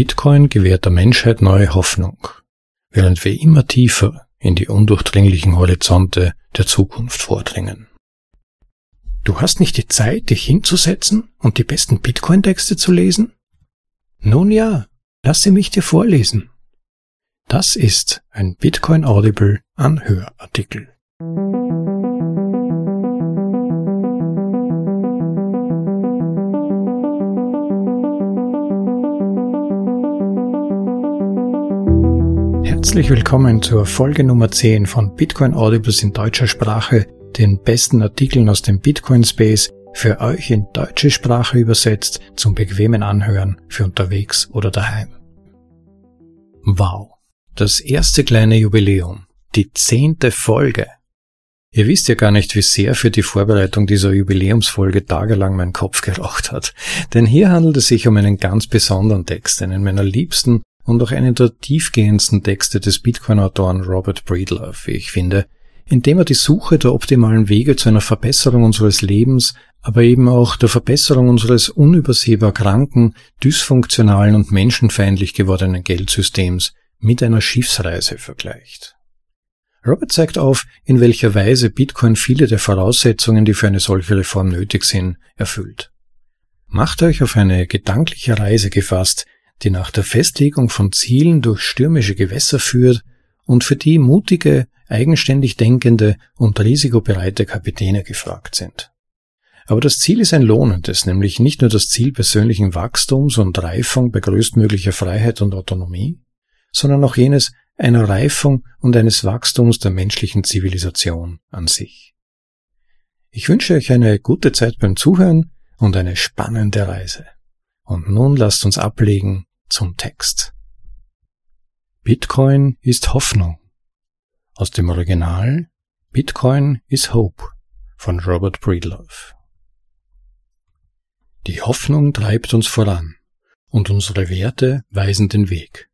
Bitcoin gewährt der Menschheit neue Hoffnung, während wir immer tiefer in die undurchdringlichen Horizonte der Zukunft vordringen. Du hast nicht die Zeit, dich hinzusetzen und die besten Bitcoin-Texte zu lesen? Nun ja, lasse mich dir vorlesen. Das ist ein Bitcoin Audible Anhörartikel. Herzlich willkommen zur Folge Nummer 10 von Bitcoin Audibles in deutscher Sprache, den besten Artikeln aus dem Bitcoin Space, für euch in deutsche Sprache übersetzt, zum bequemen Anhören für unterwegs oder daheim. Wow, das erste kleine Jubiläum, die zehnte Folge. Ihr wisst ja gar nicht, wie sehr für die Vorbereitung dieser Jubiläumsfolge tagelang mein Kopf geraucht hat. Denn hier handelt es sich um einen ganz besonderen Text, einen meiner liebsten und auch einen der tiefgehendsten Texte des Bitcoin-Autoren Robert Breedlove, wie ich finde, indem er die Suche der optimalen Wege zu einer Verbesserung unseres Lebens, aber eben auch der Verbesserung unseres unübersehbar kranken, dysfunktionalen und menschenfeindlich gewordenen Geldsystems mit einer Schiffsreise vergleicht. Robert zeigt auf, in welcher Weise Bitcoin viele der Voraussetzungen, die für eine solche Reform nötig sind, erfüllt. Macht euch auf eine gedankliche Reise gefasst, die nach der Festlegung von Zielen durch stürmische Gewässer führt und für die mutige, eigenständig denkende und risikobereite Kapitäne gefragt sind. Aber das Ziel ist ein lohnendes, nämlich nicht nur das Ziel persönlichen Wachstums und Reifung bei größtmöglicher Freiheit und Autonomie, sondern auch jenes einer Reifung und eines Wachstums der menschlichen Zivilisation an sich. Ich wünsche euch eine gute Zeit beim Zuhören und eine spannende Reise. Und nun lasst uns ablegen zum Text. Bitcoin ist Hoffnung. Aus dem Original Bitcoin is Hope von Robert Breedlove. Die Hoffnung treibt uns voran und unsere Werte weisen den Weg.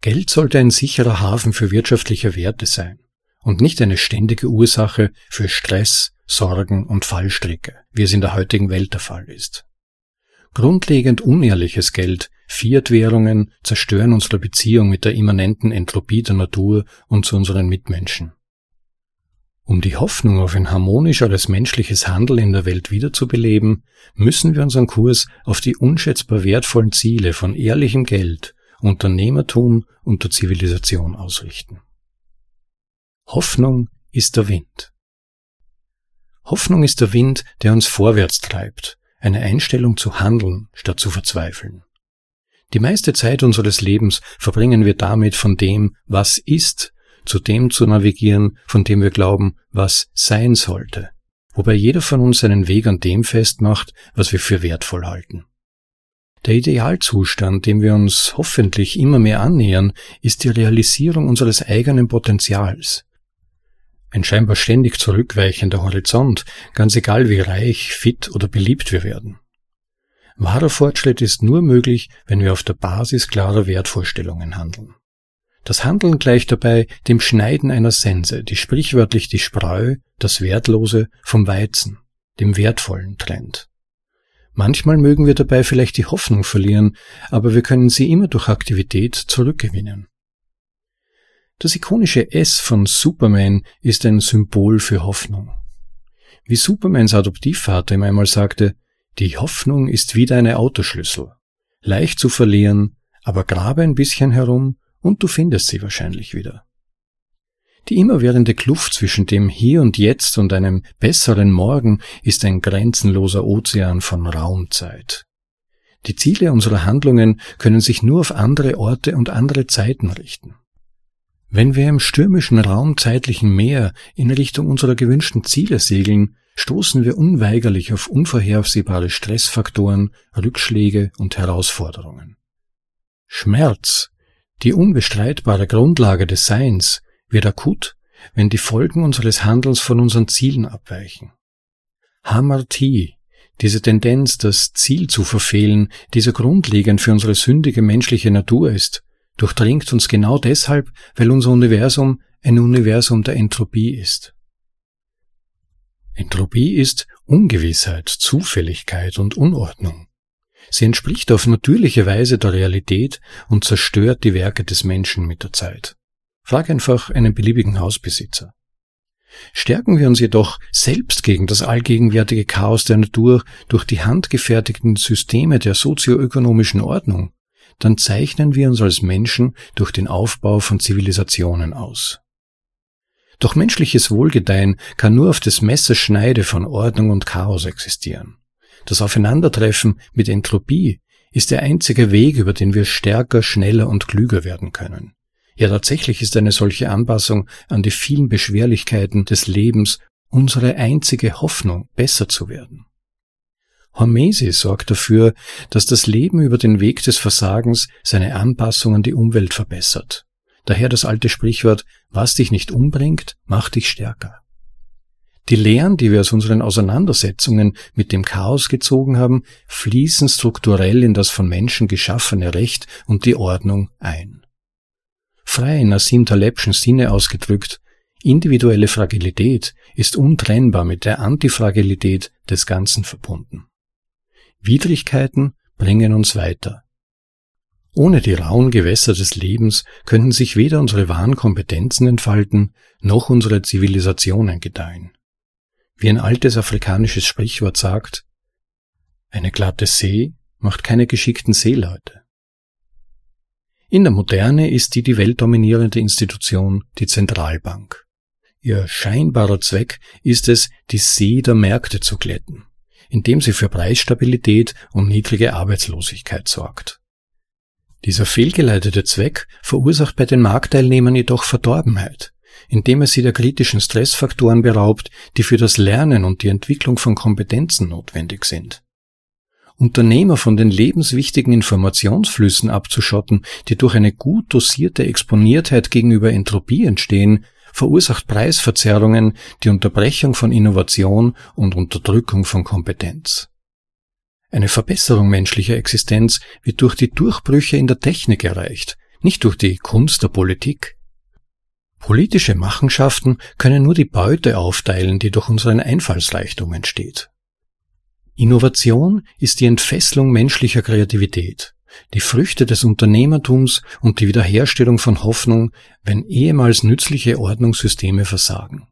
Geld sollte ein sicherer Hafen für wirtschaftliche Werte sein und nicht eine ständige Ursache für Stress, Sorgen und Fallstricke, wie es in der heutigen Welt der Fall ist. Grundlegend unehrliches Geld, Fiat-Währungen zerstören unsere Beziehung mit der immanenten Entropie der Natur und zu unseren Mitmenschen. Um die Hoffnung auf ein harmonischeres menschliches Handeln in der Welt wiederzubeleben, müssen wir unseren Kurs auf die unschätzbar wertvollen Ziele von ehrlichem Geld, Unternehmertum und der Zivilisation ausrichten. Hoffnung ist der Wind. Hoffnung ist der Wind, der uns vorwärts treibt, eine Einstellung zu handeln statt zu verzweifeln. Die meiste Zeit unseres Lebens verbringen wir damit, von dem, was ist, zu dem zu navigieren, von dem wir glauben, was sein sollte, wobei jeder von uns seinen Weg an dem festmacht, was wir für wertvoll halten. Der Idealzustand, dem wir uns hoffentlich immer mehr annähern, ist die Realisierung unseres eigenen Potenzials, ein scheinbar ständig zurückweichender Horizont, ganz egal wie reich, fit oder beliebt wir werden. Wahrer Fortschritt ist nur möglich, wenn wir auf der Basis klarer Wertvorstellungen handeln. Das Handeln gleicht dabei dem Schneiden einer Sense, die sprichwörtlich die Spreu, das Wertlose, vom Weizen, dem Wertvollen trennt. Manchmal mögen wir dabei vielleicht die Hoffnung verlieren, aber wir können sie immer durch Aktivität zurückgewinnen. Das ikonische S von Superman ist ein Symbol für Hoffnung. Wie Supermans Adoptivvater ihm einmal sagte, die Hoffnung ist wieder eine Autoschlüssel. Leicht zu verlieren, aber grabe ein bisschen herum und du findest sie wahrscheinlich wieder. Die immerwährende Kluft zwischen dem Hier und Jetzt und einem besseren Morgen ist ein grenzenloser Ozean von Raumzeit. Die Ziele unserer Handlungen können sich nur auf andere Orte und andere Zeiten richten. Wenn wir im stürmischen raumzeitlichen Meer in Richtung unserer gewünschten Ziele segeln, stoßen wir unweigerlich auf unvorhersehbare Stressfaktoren, Rückschläge und Herausforderungen. Schmerz, die unbestreitbare Grundlage des Seins, wird akut, wenn die Folgen unseres Handelns von unseren Zielen abweichen. Hamartie, diese Tendenz, das Ziel zu verfehlen, die grundlegend für unsere sündige menschliche Natur ist, durchdringt uns genau deshalb, weil unser Universum ein Universum der Entropie ist. Entropie ist Ungewissheit, Zufälligkeit und Unordnung. Sie entspricht auf natürliche Weise der Realität und zerstört die Werke des Menschen mit der Zeit. Frag einfach einen beliebigen Hausbesitzer. Stärken wir uns jedoch selbst gegen das allgegenwärtige Chaos der Natur durch die handgefertigten Systeme der sozioökonomischen Ordnung, dann zeichnen wir uns als Menschen durch den Aufbau von Zivilisationen aus. Doch menschliches Wohlgedeihen kann nur auf des Messers Schneide von Ordnung und Chaos existieren. Das Aufeinandertreffen mit Entropie ist der einzige Weg, über den wir stärker, schneller und klüger werden können. Ja, tatsächlich ist eine solche Anpassung an die vielen Beschwerlichkeiten des Lebens unsere einzige Hoffnung, besser zu werden. Hormesi sorgt dafür, dass das Leben über den Weg des Versagens seine Anpassung an die Umwelt verbessert. Daher das alte Sprichwort, was dich nicht umbringt, macht dich stärker. Die Lehren, die wir aus unseren Auseinandersetzungen mit dem Chaos gezogen haben, fließen strukturell in das von Menschen geschaffene Recht und die Ordnung ein. Frei in Nassim Talebschen Sinne ausgedrückt, individuelle Fragilität ist untrennbar mit der Antifragilität des Ganzen verbunden. Widrigkeiten bringen uns weiter. Ohne die rauen Gewässer des Lebens könnten sich weder unsere wahren Kompetenzen entfalten, noch unsere Zivilisationen gedeihen. Wie ein altes afrikanisches Sprichwort sagt, eine glatte See macht keine geschickten Seeleute. In der Moderne ist die die Welt dominierende Institution die Zentralbank. Ihr scheinbarer Zweck ist es, die See der Märkte zu glätten, indem sie für Preisstabilität und niedrige Arbeitslosigkeit sorgt. Dieser fehlgeleitete Zweck verursacht bei den Marktteilnehmern jedoch Verdorbenheit, indem er sie der kritischen Stressfaktoren beraubt, die für das Lernen und die Entwicklung von Kompetenzen notwendig sind. Unternehmer von den lebenswichtigen Informationsflüssen abzuschotten, die durch eine gut dosierte Exponiertheit gegenüber Entropie entstehen, verursacht Preisverzerrungen, die Unterbrechung von Innovation und Unterdrückung von Kompetenz. Eine Verbesserung menschlicher Existenz wird durch die Durchbrüche in der Technik erreicht, nicht durch die Kunst der Politik. Politische Machenschaften können nur die Beute aufteilen, die durch unseren Einfallsreichtum entsteht. Innovation ist die Entfesselung menschlicher Kreativität, die Früchte des Unternehmertums und die Wiederherstellung von Hoffnung, wenn ehemals nützliche Ordnungssysteme versagen.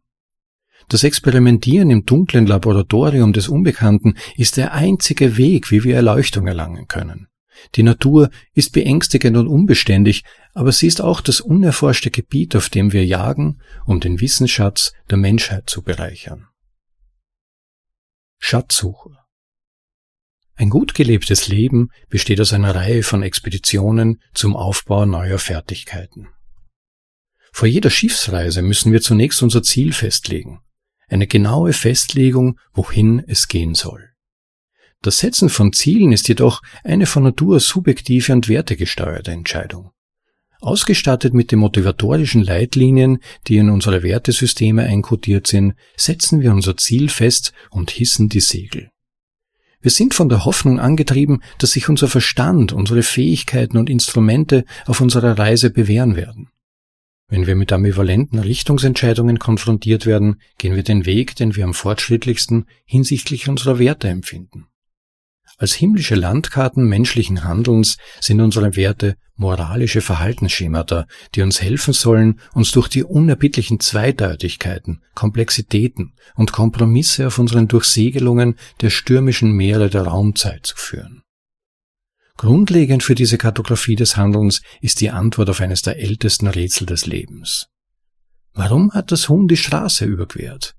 Das Experimentieren im dunklen Laboratorium des Unbekannten ist der einzige Weg, wie wir Erleuchtung erlangen können. Die Natur ist beängstigend und unbeständig, aber sie ist auch das unerforschte Gebiet, auf dem wir jagen, um den Wissensschatz der Menschheit zu bereichern. Schatzsuche Ein gut gelebtes Leben besteht aus einer Reihe von Expeditionen zum Aufbau neuer Fertigkeiten. Vor jeder Schiffsreise müssen wir zunächst unser Ziel festlegen eine genaue Festlegung, wohin es gehen soll. Das Setzen von Zielen ist jedoch eine von Natur subjektive und wertegesteuerte Entscheidung. Ausgestattet mit den motivatorischen Leitlinien, die in unsere Wertesysteme einkodiert sind, setzen wir unser Ziel fest und hissen die Segel. Wir sind von der Hoffnung angetrieben, dass sich unser Verstand, unsere Fähigkeiten und Instrumente auf unserer Reise bewähren werden. Wenn wir mit ambivalenten Richtungsentscheidungen konfrontiert werden, gehen wir den Weg, den wir am fortschrittlichsten hinsichtlich unserer Werte empfinden. Als himmlische Landkarten menschlichen Handelns sind unsere Werte moralische Verhaltensschemata, die uns helfen sollen, uns durch die unerbittlichen Zweideutigkeiten, Komplexitäten und Kompromisse auf unseren Durchsegelungen der stürmischen Meere der Raumzeit zu führen. Grundlegend für diese Kartografie des Handelns ist die Antwort auf eines der ältesten Rätsel des Lebens. Warum hat das Huhn die Straße überquert?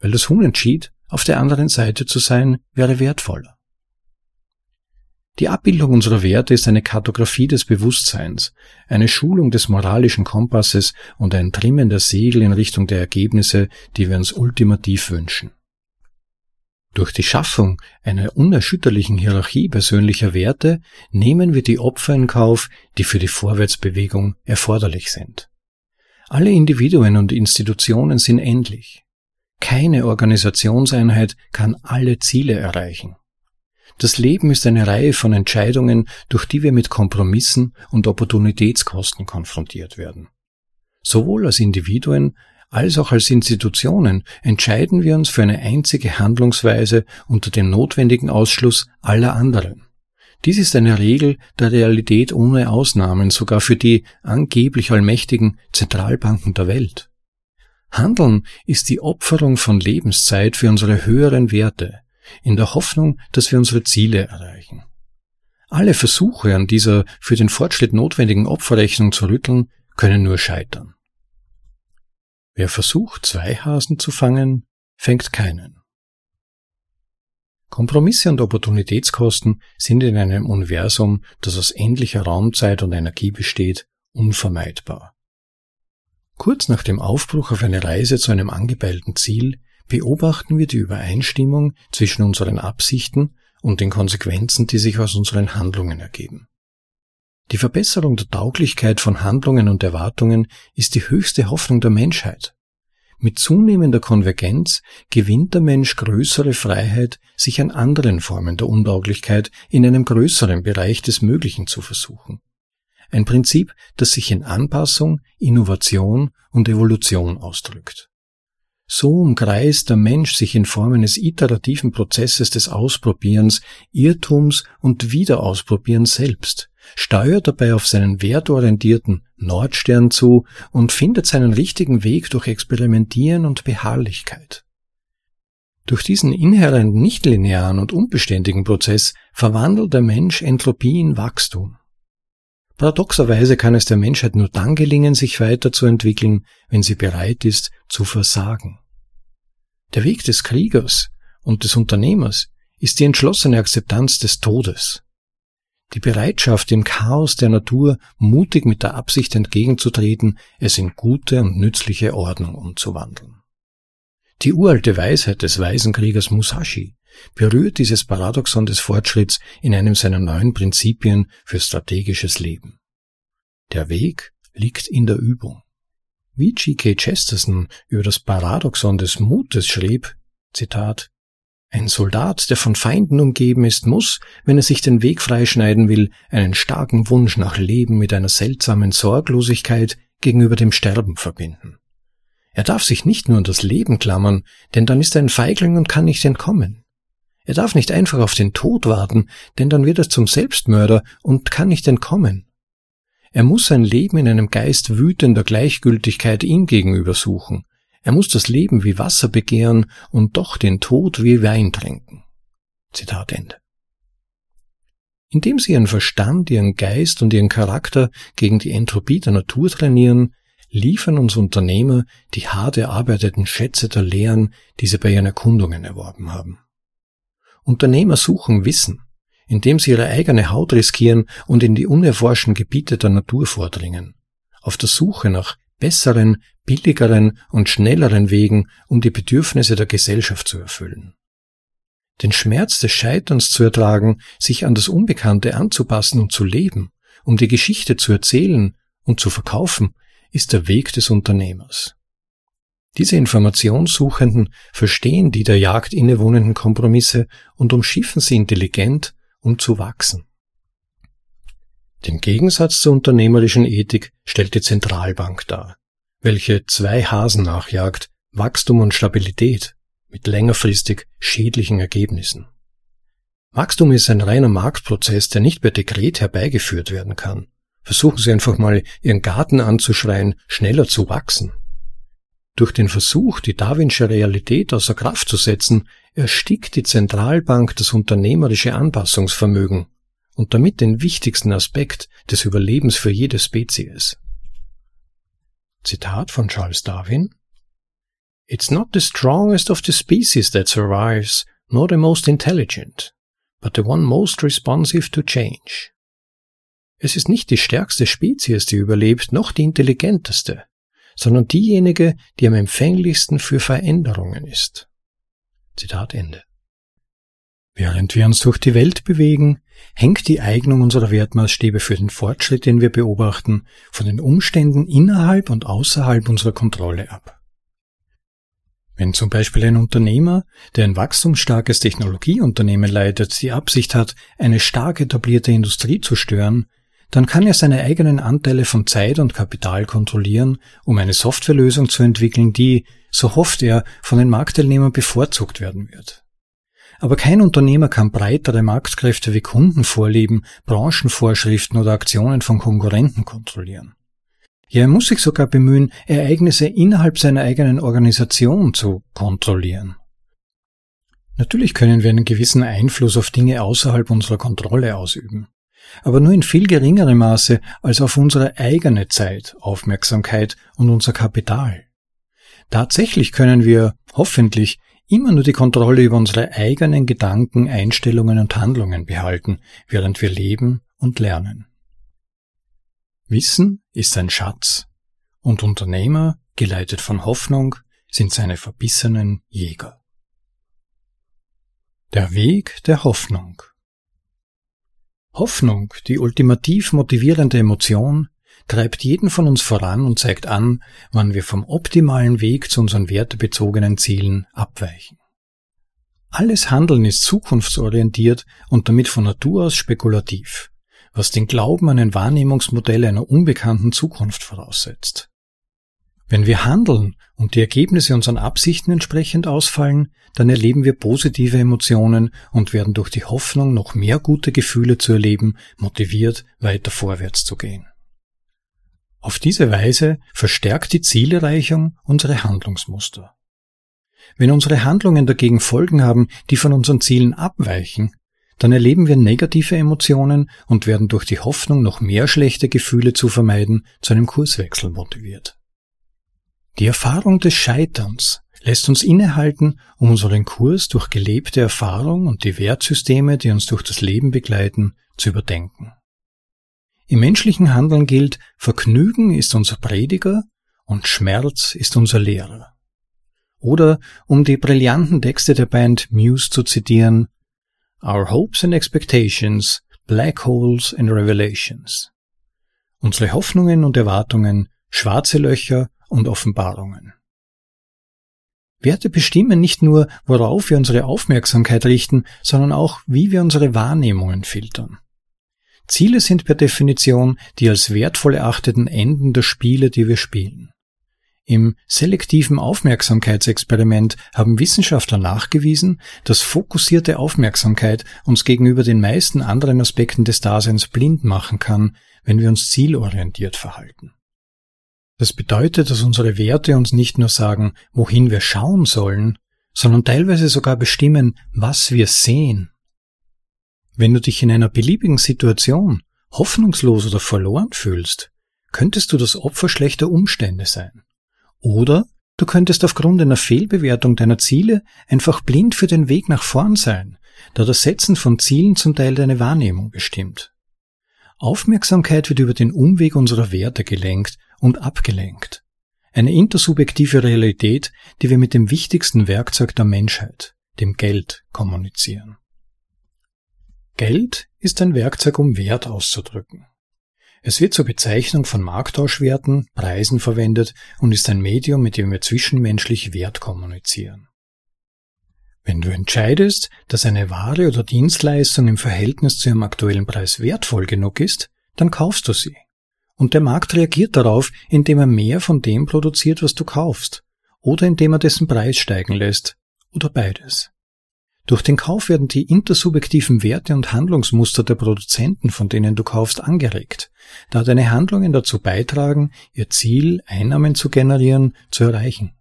Weil das Huhn entschied, auf der anderen Seite zu sein, wäre wertvoller. Die Abbildung unserer Werte ist eine Kartografie des Bewusstseins, eine Schulung des moralischen Kompasses und ein Trimmen der Segel in Richtung der Ergebnisse, die wir uns ultimativ wünschen. Durch die Schaffung einer unerschütterlichen Hierarchie persönlicher Werte nehmen wir die Opfer in Kauf, die für die Vorwärtsbewegung erforderlich sind. Alle Individuen und Institutionen sind endlich. Keine Organisationseinheit kann alle Ziele erreichen. Das Leben ist eine Reihe von Entscheidungen, durch die wir mit Kompromissen und Opportunitätskosten konfrontiert werden. Sowohl als Individuen als auch als Institutionen entscheiden wir uns für eine einzige Handlungsweise unter dem notwendigen Ausschluss aller anderen. Dies ist eine Regel der Realität ohne Ausnahmen, sogar für die angeblich allmächtigen Zentralbanken der Welt. Handeln ist die Opferung von Lebenszeit für unsere höheren Werte, in der Hoffnung, dass wir unsere Ziele erreichen. Alle Versuche an dieser für den Fortschritt notwendigen Opferrechnung zu rütteln, können nur scheitern. Wer versucht, zwei Hasen zu fangen, fängt keinen. Kompromisse und Opportunitätskosten sind in einem Universum, das aus endlicher Raumzeit und Energie besteht, unvermeidbar. Kurz nach dem Aufbruch auf eine Reise zu einem angepeilten Ziel beobachten wir die Übereinstimmung zwischen unseren Absichten und den Konsequenzen, die sich aus unseren Handlungen ergeben. Die Verbesserung der Tauglichkeit von Handlungen und Erwartungen ist die höchste Hoffnung der Menschheit. Mit zunehmender Konvergenz gewinnt der Mensch größere Freiheit, sich an anderen Formen der Untauglichkeit in einem größeren Bereich des Möglichen zu versuchen. Ein Prinzip, das sich in Anpassung, Innovation und Evolution ausdrückt. So umkreist der Mensch sich in Form eines iterativen Prozesses des Ausprobierens, Irrtums und Wiederausprobierens selbst, steuert dabei auf seinen wertorientierten Nordstern zu und findet seinen richtigen Weg durch Experimentieren und Beharrlichkeit. Durch diesen inhärent nichtlinearen und unbeständigen Prozess verwandelt der Mensch Entropie in Wachstum. Paradoxerweise kann es der Menschheit nur dann gelingen, sich weiterzuentwickeln, wenn sie bereit ist, zu versagen. Der Weg des Kriegers und des Unternehmers ist die entschlossene Akzeptanz des Todes. Die Bereitschaft, dem Chaos der Natur mutig mit der Absicht entgegenzutreten, es in gute und nützliche Ordnung umzuwandeln. Die uralte Weisheit des weisen Kriegers Musashi berührt dieses Paradoxon des Fortschritts in einem seiner neuen Prinzipien für strategisches Leben. Der Weg liegt in der Übung. Wie G.K. Chesterton über das Paradoxon des Mutes schrieb, Zitat, ein Soldat, der von Feinden umgeben ist, muss, wenn er sich den Weg freischneiden will, einen starken Wunsch nach Leben mit einer seltsamen Sorglosigkeit gegenüber dem Sterben verbinden. Er darf sich nicht nur an das Leben klammern, denn dann ist er ein Feigling und kann nicht entkommen. Er darf nicht einfach auf den Tod warten, denn dann wird er zum Selbstmörder und kann nicht entkommen. Er muss sein Leben in einem Geist wütender Gleichgültigkeit ihm gegenüber suchen, er muss das Leben wie Wasser begehren und doch den Tod wie Wein trinken. Zitat Ende. Indem sie ihren Verstand, ihren Geist und ihren Charakter gegen die Entropie der Natur trainieren, liefern uns Unternehmer die hart erarbeiteten Schätze der Lehren, die sie bei ihren Erkundungen erworben haben. Unternehmer suchen Wissen, indem sie ihre eigene Haut riskieren und in die unerforschten Gebiete der Natur vordringen, auf der Suche nach besseren, billigeren und schnelleren Wegen, um die Bedürfnisse der Gesellschaft zu erfüllen. Den Schmerz des Scheiterns zu ertragen, sich an das Unbekannte anzupassen und zu leben, um die Geschichte zu erzählen und zu verkaufen, ist der Weg des Unternehmers. Diese Informationssuchenden verstehen die der Jagd innewohnenden Kompromisse und umschiffen sie intelligent, um zu wachsen. Den Gegensatz zur unternehmerischen Ethik stellt die Zentralbank dar, welche zwei Hasen nachjagt, Wachstum und Stabilität, mit längerfristig schädlichen Ergebnissen. Wachstum ist ein reiner Marktprozess, der nicht per Dekret herbeigeführt werden kann. Versuchen Sie einfach mal, Ihren Garten anzuschreien, schneller zu wachsen. Durch den Versuch, die darwinsche Realität außer Kraft zu setzen, erstickt die Zentralbank das unternehmerische Anpassungsvermögen und damit den wichtigsten Aspekt des Überlebens für jede Spezies. Zitat von Charles Darwin It's not the strongest of the species that survives, nor the most intelligent, but the one most responsive to change. Es ist nicht die stärkste Spezies, die überlebt, noch die intelligenteste, sondern diejenige, die am empfänglichsten für Veränderungen ist. Zitat Ende. Während wir uns durch die Welt bewegen, hängt die Eignung unserer Wertmaßstäbe für den Fortschritt, den wir beobachten, von den Umständen innerhalb und außerhalb unserer Kontrolle ab. Wenn zum Beispiel ein Unternehmer, der ein wachstumsstarkes Technologieunternehmen leitet, die Absicht hat, eine stark etablierte Industrie zu stören, dann kann er seine eigenen Anteile von Zeit und Kapital kontrollieren, um eine Softwarelösung zu entwickeln, die, so hofft er, von den Marktteilnehmern bevorzugt werden wird. Aber kein Unternehmer kann breitere Marktkräfte wie Kundenvorlieben, Branchenvorschriften oder Aktionen von Konkurrenten kontrollieren. Ja, er muss sich sogar bemühen, Ereignisse innerhalb seiner eigenen Organisation zu kontrollieren. Natürlich können wir einen gewissen Einfluss auf Dinge außerhalb unserer Kontrolle ausüben, aber nur in viel geringerem Maße als auf unsere eigene Zeit, Aufmerksamkeit und unser Kapital. Tatsächlich können wir, hoffentlich, immer nur die Kontrolle über unsere eigenen Gedanken, Einstellungen und Handlungen behalten, während wir leben und lernen. Wissen ist ein Schatz, und Unternehmer, geleitet von Hoffnung, sind seine verbissenen Jäger. Der Weg der Hoffnung Hoffnung, die ultimativ motivierende Emotion, treibt jeden von uns voran und zeigt an, wann wir vom optimalen Weg zu unseren wertebezogenen Zielen abweichen. Alles Handeln ist zukunftsorientiert und damit von Natur aus spekulativ, was den Glauben an ein Wahrnehmungsmodell einer unbekannten Zukunft voraussetzt. Wenn wir handeln und die Ergebnisse unseren Absichten entsprechend ausfallen, dann erleben wir positive Emotionen und werden durch die Hoffnung, noch mehr gute Gefühle zu erleben, motiviert, weiter vorwärts zu gehen. Auf diese Weise verstärkt die Zielerreichung unsere Handlungsmuster. Wenn unsere Handlungen dagegen Folgen haben, die von unseren Zielen abweichen, dann erleben wir negative Emotionen und werden durch die Hoffnung, noch mehr schlechte Gefühle zu vermeiden, zu einem Kurswechsel motiviert. Die Erfahrung des Scheiterns lässt uns innehalten, um unseren Kurs durch gelebte Erfahrung und die Wertsysteme, die uns durch das Leben begleiten, zu überdenken. Im menschlichen Handeln gilt, Vergnügen ist unser Prediger und Schmerz ist unser Lehrer. Oder, um die brillanten Texte der Band Muse zu zitieren, Our hopes and expectations, black holes and revelations. Unsere Hoffnungen und Erwartungen, schwarze Löcher und Offenbarungen. Werte bestimmen nicht nur, worauf wir unsere Aufmerksamkeit richten, sondern auch, wie wir unsere Wahrnehmungen filtern. Ziele sind per Definition die als wertvoll erachteten Enden der Spiele, die wir spielen. Im selektiven Aufmerksamkeitsexperiment haben Wissenschaftler nachgewiesen, dass fokussierte Aufmerksamkeit uns gegenüber den meisten anderen Aspekten des Daseins blind machen kann, wenn wir uns zielorientiert verhalten. Das bedeutet, dass unsere Werte uns nicht nur sagen, wohin wir schauen sollen, sondern teilweise sogar bestimmen, was wir sehen. Wenn du dich in einer beliebigen Situation hoffnungslos oder verloren fühlst, könntest du das Opfer schlechter Umstände sein. Oder du könntest aufgrund einer Fehlbewertung deiner Ziele einfach blind für den Weg nach vorn sein, da das Setzen von Zielen zum Teil deine Wahrnehmung bestimmt. Aufmerksamkeit wird über den Umweg unserer Werte gelenkt und abgelenkt. Eine intersubjektive Realität, die wir mit dem wichtigsten Werkzeug der Menschheit, dem Geld, kommunizieren. Geld ist ein Werkzeug, um Wert auszudrücken. Es wird zur Bezeichnung von Markttauschwerten, Preisen verwendet und ist ein Medium, mit dem wir zwischenmenschlich Wert kommunizieren. Wenn du entscheidest, dass eine Ware oder Dienstleistung im Verhältnis zu ihrem aktuellen Preis wertvoll genug ist, dann kaufst du sie. Und der Markt reagiert darauf, indem er mehr von dem produziert, was du kaufst, oder indem er dessen Preis steigen lässt, oder beides. Durch den Kauf werden die intersubjektiven Werte und Handlungsmuster der Produzenten, von denen du kaufst, angeregt, da deine Handlungen dazu beitragen, ihr Ziel, Einnahmen zu generieren, zu erreichen.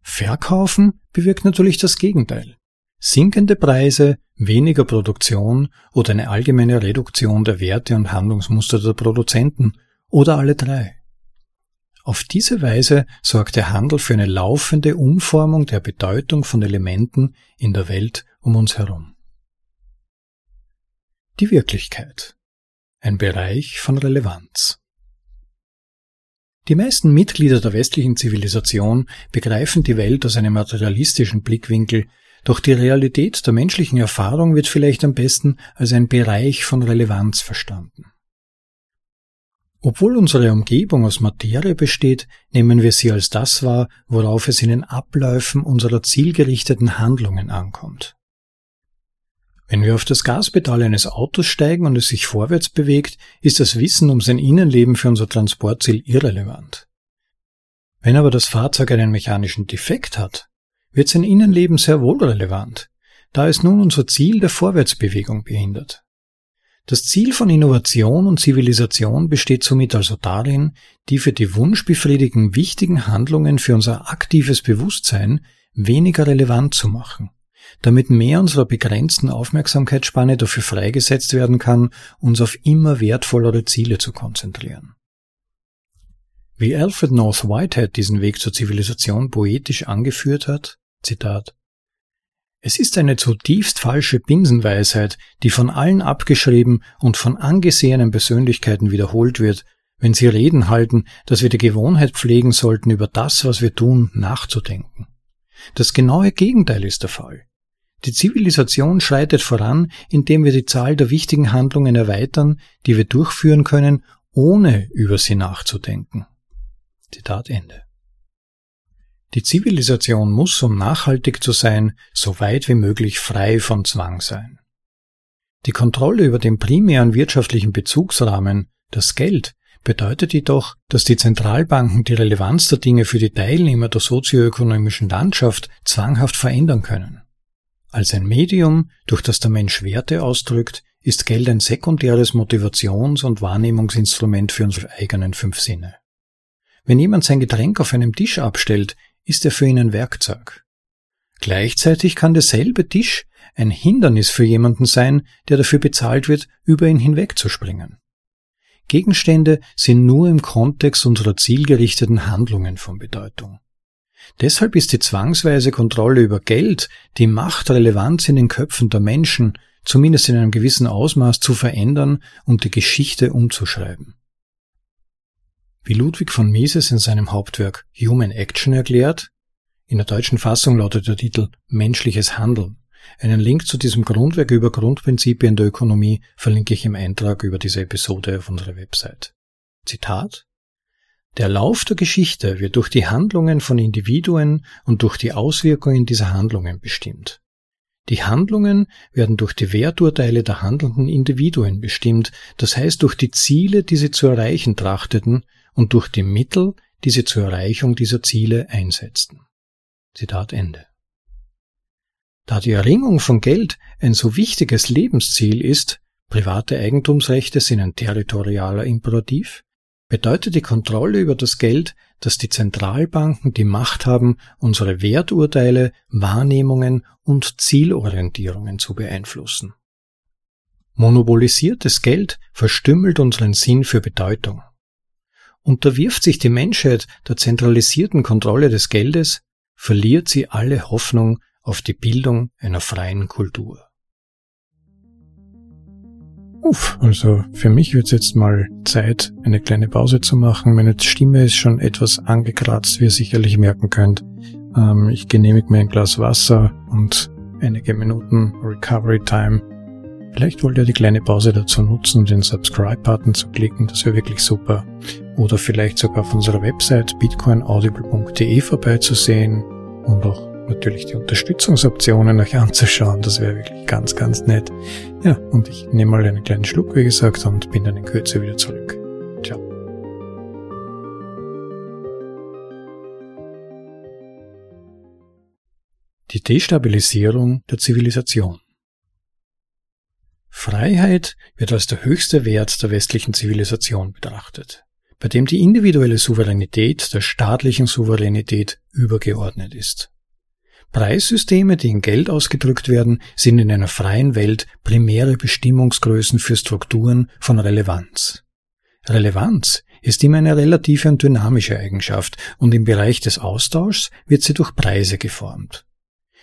Verkaufen bewirkt natürlich das Gegenteil. Sinkende Preise, weniger Produktion oder eine allgemeine Reduktion der Werte und Handlungsmuster der Produzenten oder alle drei. Auf diese Weise sorgt der Handel für eine laufende Umformung der Bedeutung von Elementen in der Welt um uns herum. Die Wirklichkeit. Ein Bereich von Relevanz. Die meisten Mitglieder der westlichen Zivilisation begreifen die Welt aus einem materialistischen Blickwinkel, doch die Realität der menschlichen Erfahrung wird vielleicht am besten als ein Bereich von Relevanz verstanden. Obwohl unsere Umgebung aus Materie besteht, nehmen wir sie als das wahr, worauf es in den Abläufen unserer zielgerichteten Handlungen ankommt. Wenn wir auf das Gaspedal eines Autos steigen und es sich vorwärts bewegt, ist das Wissen um sein Innenleben für unser Transportziel irrelevant. Wenn aber das Fahrzeug einen mechanischen Defekt hat, wird sein Innenleben sehr wohl relevant, da es nun unser Ziel der Vorwärtsbewegung behindert. Das Ziel von Innovation und Zivilisation besteht somit also darin, die für die Wunschbefriedigung wichtigen Handlungen für unser aktives Bewusstsein weniger relevant zu machen damit mehr unserer begrenzten Aufmerksamkeitsspanne dafür freigesetzt werden kann, uns auf immer wertvollere Ziele zu konzentrieren. Wie Alfred North Whitehead diesen Weg zur Zivilisation poetisch angeführt hat, Zitat, es ist eine zutiefst falsche Binsenweisheit, die von allen abgeschrieben und von angesehenen Persönlichkeiten wiederholt wird, wenn sie Reden halten, dass wir die Gewohnheit pflegen sollten, über das, was wir tun, nachzudenken. Das genaue Gegenteil ist der Fall. Die Zivilisation schreitet voran, indem wir die Zahl der wichtigen Handlungen erweitern, die wir durchführen können, ohne über sie nachzudenken. Zitat Ende. Die Zivilisation muss, um nachhaltig zu sein, so weit wie möglich frei von Zwang sein. Die Kontrolle über den primären wirtschaftlichen Bezugsrahmen, das Geld, bedeutet jedoch, dass die Zentralbanken die Relevanz der Dinge für die Teilnehmer der sozioökonomischen Landschaft zwanghaft verändern können. Als ein Medium, durch das der Mensch Werte ausdrückt, ist Geld ein sekundäres Motivations- und Wahrnehmungsinstrument für unsere eigenen fünf Sinne. Wenn jemand sein Getränk auf einem Tisch abstellt, ist er für ihn ein Werkzeug. Gleichzeitig kann derselbe Tisch ein Hindernis für jemanden sein, der dafür bezahlt wird, über ihn hinwegzuspringen. Gegenstände sind nur im Kontext unserer zielgerichteten Handlungen von Bedeutung. Deshalb ist die zwangsweise Kontrolle über Geld, die Machtrelevanz in den Köpfen der Menschen, zumindest in einem gewissen Ausmaß zu verändern und die Geschichte umzuschreiben. Wie Ludwig von Mises in seinem Hauptwerk Human Action erklärt, in der deutschen Fassung lautet der Titel Menschliches Handeln. Einen Link zu diesem Grundwerk über Grundprinzipien der Ökonomie verlinke ich im Eintrag über diese Episode auf unserer Website. Zitat der Lauf der Geschichte wird durch die Handlungen von Individuen und durch die Auswirkungen dieser Handlungen bestimmt. Die Handlungen werden durch die Werturteile der handelnden Individuen bestimmt, das heißt durch die Ziele, die sie zu erreichen trachteten und durch die Mittel, die sie zur Erreichung dieser Ziele einsetzten. Zitat Ende. Da die Erringung von Geld ein so wichtiges Lebensziel ist, private Eigentumsrechte sind ein territorialer Imperativ, bedeutet die Kontrolle über das Geld, dass die Zentralbanken die Macht haben, unsere Werturteile, Wahrnehmungen und Zielorientierungen zu beeinflussen. Monopolisiertes Geld verstümmelt unseren Sinn für Bedeutung. Unterwirft sich die Menschheit der zentralisierten Kontrolle des Geldes, verliert sie alle Hoffnung auf die Bildung einer freien Kultur. Uff, also für mich wird es jetzt mal Zeit, eine kleine Pause zu machen. Meine Stimme ist schon etwas angekratzt, wie ihr sicherlich merken könnt. Ähm, ich genehmige mir ein Glas Wasser und einige Minuten Recovery Time. Vielleicht wollt ihr die kleine Pause dazu nutzen, den Subscribe-Button zu klicken, das wäre wirklich super. Oder vielleicht sogar auf unserer Website bitcoinaudible.de vorbeizusehen und auch natürlich die Unterstützungsoptionen euch anzuschauen. Das wäre wirklich ganz, ganz nett. Ja, und ich nehme mal einen kleinen Schluck, wie gesagt, und bin dann in Kürze wieder zurück. Ciao. Die Destabilisierung der Zivilisation. Freiheit wird als der höchste Wert der westlichen Zivilisation betrachtet, bei dem die individuelle Souveränität der staatlichen Souveränität übergeordnet ist. Preissysteme, die in Geld ausgedrückt werden, sind in einer freien Welt primäre Bestimmungsgrößen für Strukturen von Relevanz. Relevanz ist immer eine relative und dynamische Eigenschaft und im Bereich des Austauschs wird sie durch Preise geformt.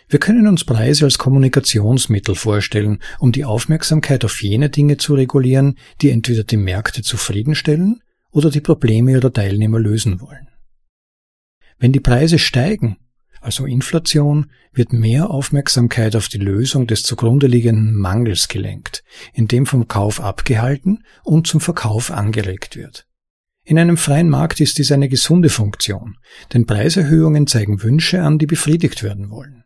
Wir können uns Preise als Kommunikationsmittel vorstellen, um die Aufmerksamkeit auf jene Dinge zu regulieren, die entweder die Märkte zufriedenstellen oder die Probleme ihrer Teilnehmer lösen wollen. Wenn die Preise steigen, also Inflation, wird mehr Aufmerksamkeit auf die Lösung des zugrunde liegenden Mangels gelenkt, indem vom Kauf abgehalten und zum Verkauf angeregt wird. In einem freien Markt ist dies eine gesunde Funktion, denn Preiserhöhungen zeigen Wünsche an, die befriedigt werden wollen.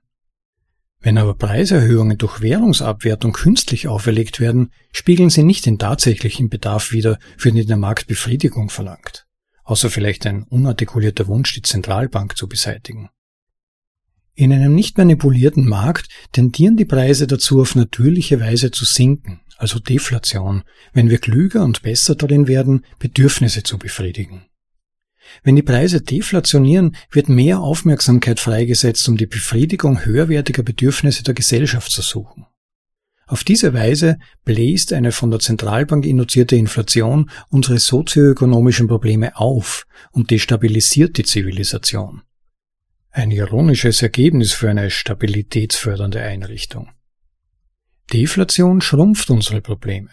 Wenn aber Preiserhöhungen durch Währungsabwertung künstlich auferlegt werden, spiegeln sie nicht den tatsächlichen Bedarf wider, für den der Markt Befriedigung verlangt, außer vielleicht ein unartikulierter Wunsch, die Zentralbank zu beseitigen. In einem nicht manipulierten Markt tendieren die Preise dazu, auf natürliche Weise zu sinken, also Deflation, wenn wir klüger und besser darin werden, Bedürfnisse zu befriedigen. Wenn die Preise deflationieren, wird mehr Aufmerksamkeit freigesetzt, um die Befriedigung höherwertiger Bedürfnisse der Gesellschaft zu suchen. Auf diese Weise bläst eine von der Zentralbank induzierte Inflation unsere sozioökonomischen Probleme auf und destabilisiert die Zivilisation. Ein ironisches Ergebnis für eine stabilitätsfördernde Einrichtung. Deflation schrumpft unsere Probleme,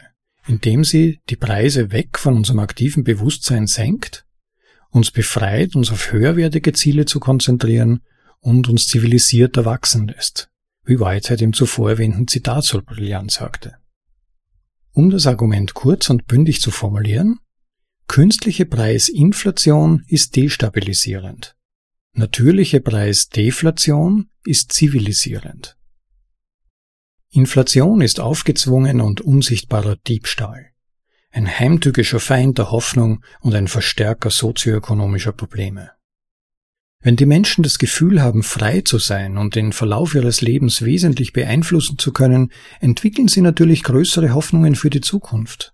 indem sie die Preise weg von unserem aktiven Bewusstsein senkt uns befreit, uns auf höherwertige Ziele zu konzentrieren und uns zivilisiert erwachsen lässt, wie Whitehead im zuvor erwähnten Zitat so brillant sagte. Um das Argument kurz und bündig zu formulieren, künstliche Preisinflation ist destabilisierend. Natürliche Preisdeflation ist zivilisierend. Inflation ist aufgezwungen und unsichtbarer Diebstahl ein heimtückischer Feind der Hoffnung und ein Verstärker sozioökonomischer Probleme. Wenn die Menschen das Gefühl haben, frei zu sein und den Verlauf ihres Lebens wesentlich beeinflussen zu können, entwickeln sie natürlich größere Hoffnungen für die Zukunft.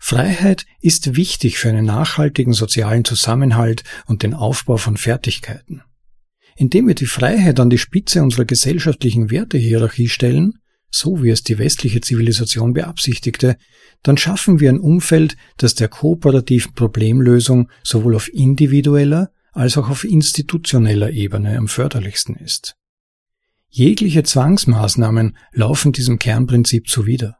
Freiheit ist wichtig für einen nachhaltigen sozialen Zusammenhalt und den Aufbau von Fertigkeiten. Indem wir die Freiheit an die Spitze unserer gesellschaftlichen Wertehierarchie stellen, so wie es die westliche Zivilisation beabsichtigte, dann schaffen wir ein Umfeld, das der kooperativen Problemlösung sowohl auf individueller als auch auf institutioneller Ebene am förderlichsten ist. Jegliche Zwangsmaßnahmen laufen diesem Kernprinzip zuwider.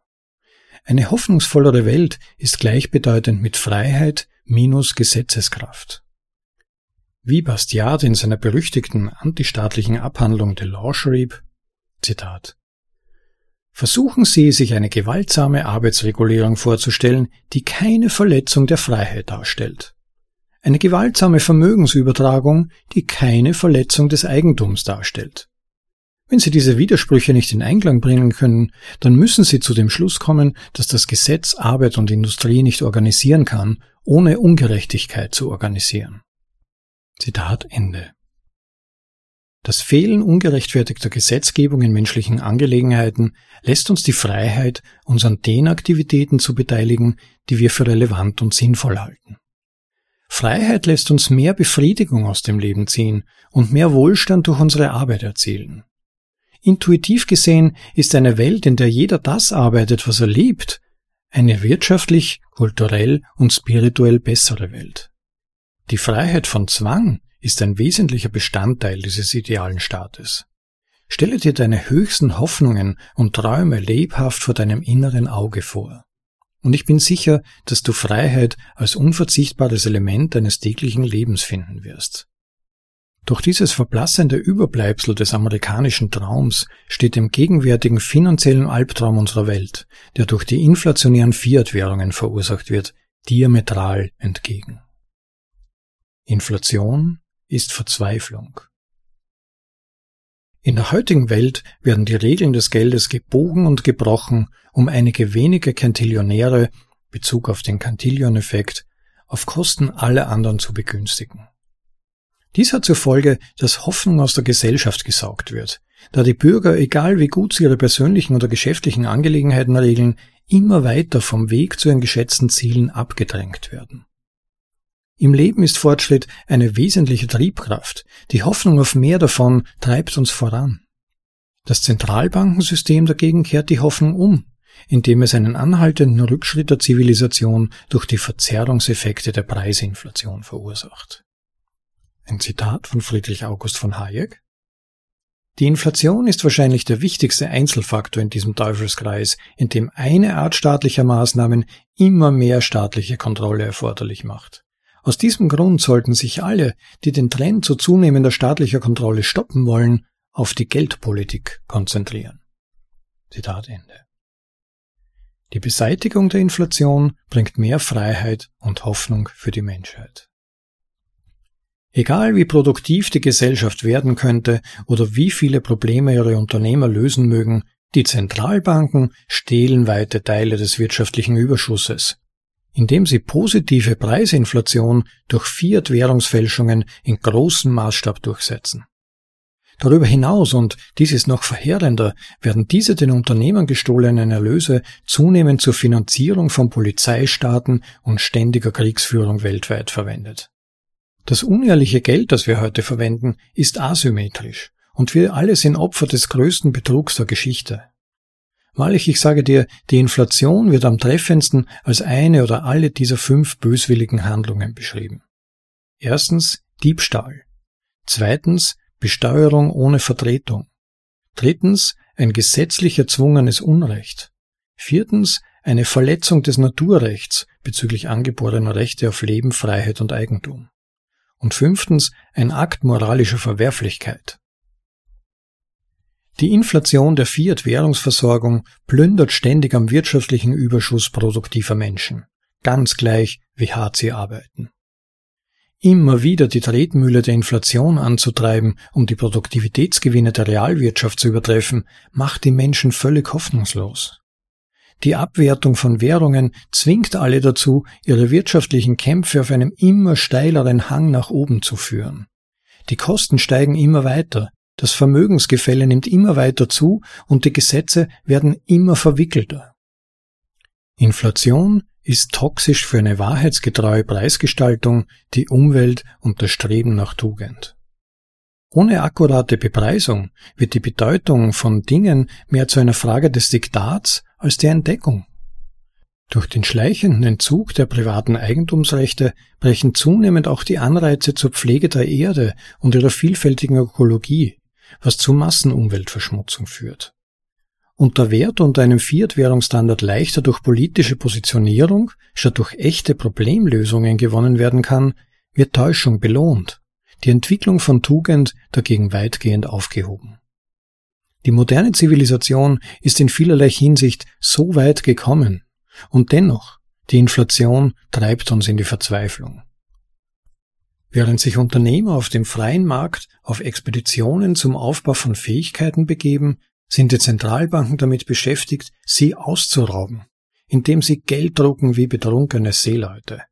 Eine hoffnungsvollere Welt ist gleichbedeutend mit Freiheit minus Gesetzeskraft. Wie Bastiat in seiner berüchtigten antistaatlichen Abhandlung The Law schrieb, Zitat, Versuchen Sie, sich eine gewaltsame Arbeitsregulierung vorzustellen, die keine Verletzung der Freiheit darstellt. Eine gewaltsame Vermögensübertragung, die keine Verletzung des Eigentums darstellt. Wenn Sie diese Widersprüche nicht in Einklang bringen können, dann müssen Sie zu dem Schluss kommen, dass das Gesetz Arbeit und Industrie nicht organisieren kann, ohne Ungerechtigkeit zu organisieren. Zitat Ende. Das Fehlen ungerechtfertigter Gesetzgebung in menschlichen Angelegenheiten lässt uns die Freiheit, uns an den Aktivitäten zu beteiligen, die wir für relevant und sinnvoll halten. Freiheit lässt uns mehr Befriedigung aus dem Leben ziehen und mehr Wohlstand durch unsere Arbeit erzielen. Intuitiv gesehen ist eine Welt, in der jeder das arbeitet, was er liebt, eine wirtschaftlich, kulturell und spirituell bessere Welt. Die Freiheit von Zwang ist ein wesentlicher Bestandteil dieses idealen Staates. Stelle dir deine höchsten Hoffnungen und Träume lebhaft vor deinem inneren Auge vor. Und ich bin sicher, dass du Freiheit als unverzichtbares Element deines täglichen Lebens finden wirst. Doch dieses verblassende Überbleibsel des amerikanischen Traums steht dem gegenwärtigen finanziellen Albtraum unserer Welt, der durch die inflationären Fiat-Währungen verursacht wird, diametral entgegen. Inflation ist Verzweiflung. In der heutigen Welt werden die Regeln des Geldes gebogen und gebrochen, um einige wenige Cantillionäre, Bezug auf den Cantillon-Effekt, auf Kosten aller anderen zu begünstigen. Dies hat zur Folge, dass Hoffnung aus der Gesellschaft gesaugt wird, da die Bürger, egal wie gut sie ihre persönlichen oder geschäftlichen Angelegenheiten regeln, immer weiter vom Weg zu ihren geschätzten Zielen abgedrängt werden. Im Leben ist Fortschritt eine wesentliche Triebkraft. Die Hoffnung auf mehr davon treibt uns voran. Das Zentralbankensystem dagegen kehrt die Hoffnung um, indem es einen anhaltenden Rückschritt der Zivilisation durch die Verzerrungseffekte der Preisinflation verursacht. Ein Zitat von Friedrich August von Hayek. Die Inflation ist wahrscheinlich der wichtigste Einzelfaktor in diesem Teufelskreis, in dem eine Art staatlicher Maßnahmen immer mehr staatliche Kontrolle erforderlich macht. Aus diesem Grund sollten sich alle, die den Trend zu zunehmender staatlicher Kontrolle stoppen wollen, auf die Geldpolitik konzentrieren. Zitat Ende. Die Beseitigung der Inflation bringt mehr Freiheit und Hoffnung für die Menschheit. Egal wie produktiv die Gesellschaft werden könnte oder wie viele Probleme ihre Unternehmer lösen mögen, die Zentralbanken stehlen weite Teile des wirtschaftlichen Überschusses, indem sie positive Preisinflation durch Fiat-Währungsfälschungen in großem Maßstab durchsetzen. Darüber hinaus, und dies ist noch verheerender, werden diese den Unternehmern gestohlenen Erlöse zunehmend zur Finanzierung von Polizeistaaten und ständiger Kriegsführung weltweit verwendet. Das unehrliche Geld, das wir heute verwenden, ist asymmetrisch und wir alle sind Opfer des größten Betrugs der Geschichte. Wahrlich, ich sage dir, die Inflation wird am treffendsten als eine oder alle dieser fünf böswilligen Handlungen beschrieben. Erstens Diebstahl. Zweitens Besteuerung ohne Vertretung. Drittens ein gesetzlich erzwungenes Unrecht. Viertens eine Verletzung des Naturrechts bezüglich angeborener Rechte auf Leben, Freiheit und Eigentum und fünftens ein Akt moralischer Verwerflichkeit. Die Inflation der Fiat-Währungsversorgung plündert ständig am wirtschaftlichen Überschuss produktiver Menschen, ganz gleich wie hart sie arbeiten. Immer wieder die Tretmühle der Inflation anzutreiben, um die Produktivitätsgewinne der Realwirtschaft zu übertreffen, macht die Menschen völlig hoffnungslos. Die Abwertung von Währungen zwingt alle dazu, ihre wirtschaftlichen Kämpfe auf einem immer steileren Hang nach oben zu führen. Die Kosten steigen immer weiter, das Vermögensgefälle nimmt immer weiter zu und die Gesetze werden immer verwickelter. Inflation ist toxisch für eine wahrheitsgetreue Preisgestaltung, die Umwelt und das Streben nach Tugend. Ohne akkurate Bepreisung wird die Bedeutung von Dingen mehr zu einer Frage des Diktats als der Entdeckung. Durch den schleichenden Entzug der privaten Eigentumsrechte brechen zunehmend auch die Anreize zur Pflege der Erde und ihrer vielfältigen Ökologie, was zu Massenumweltverschmutzung führt. Und der Wert unter einem Fiat-Währungsstandard leichter durch politische Positionierung statt durch echte Problemlösungen gewonnen werden kann, wird Täuschung belohnt die Entwicklung von Tugend dagegen weitgehend aufgehoben. Die moderne Zivilisation ist in vielerlei Hinsicht so weit gekommen, und dennoch, die Inflation treibt uns in die Verzweiflung. Während sich Unternehmer auf dem freien Markt auf Expeditionen zum Aufbau von Fähigkeiten begeben, sind die Zentralbanken damit beschäftigt, sie auszurauben, indem sie Geld drucken wie betrunkene Seeleute.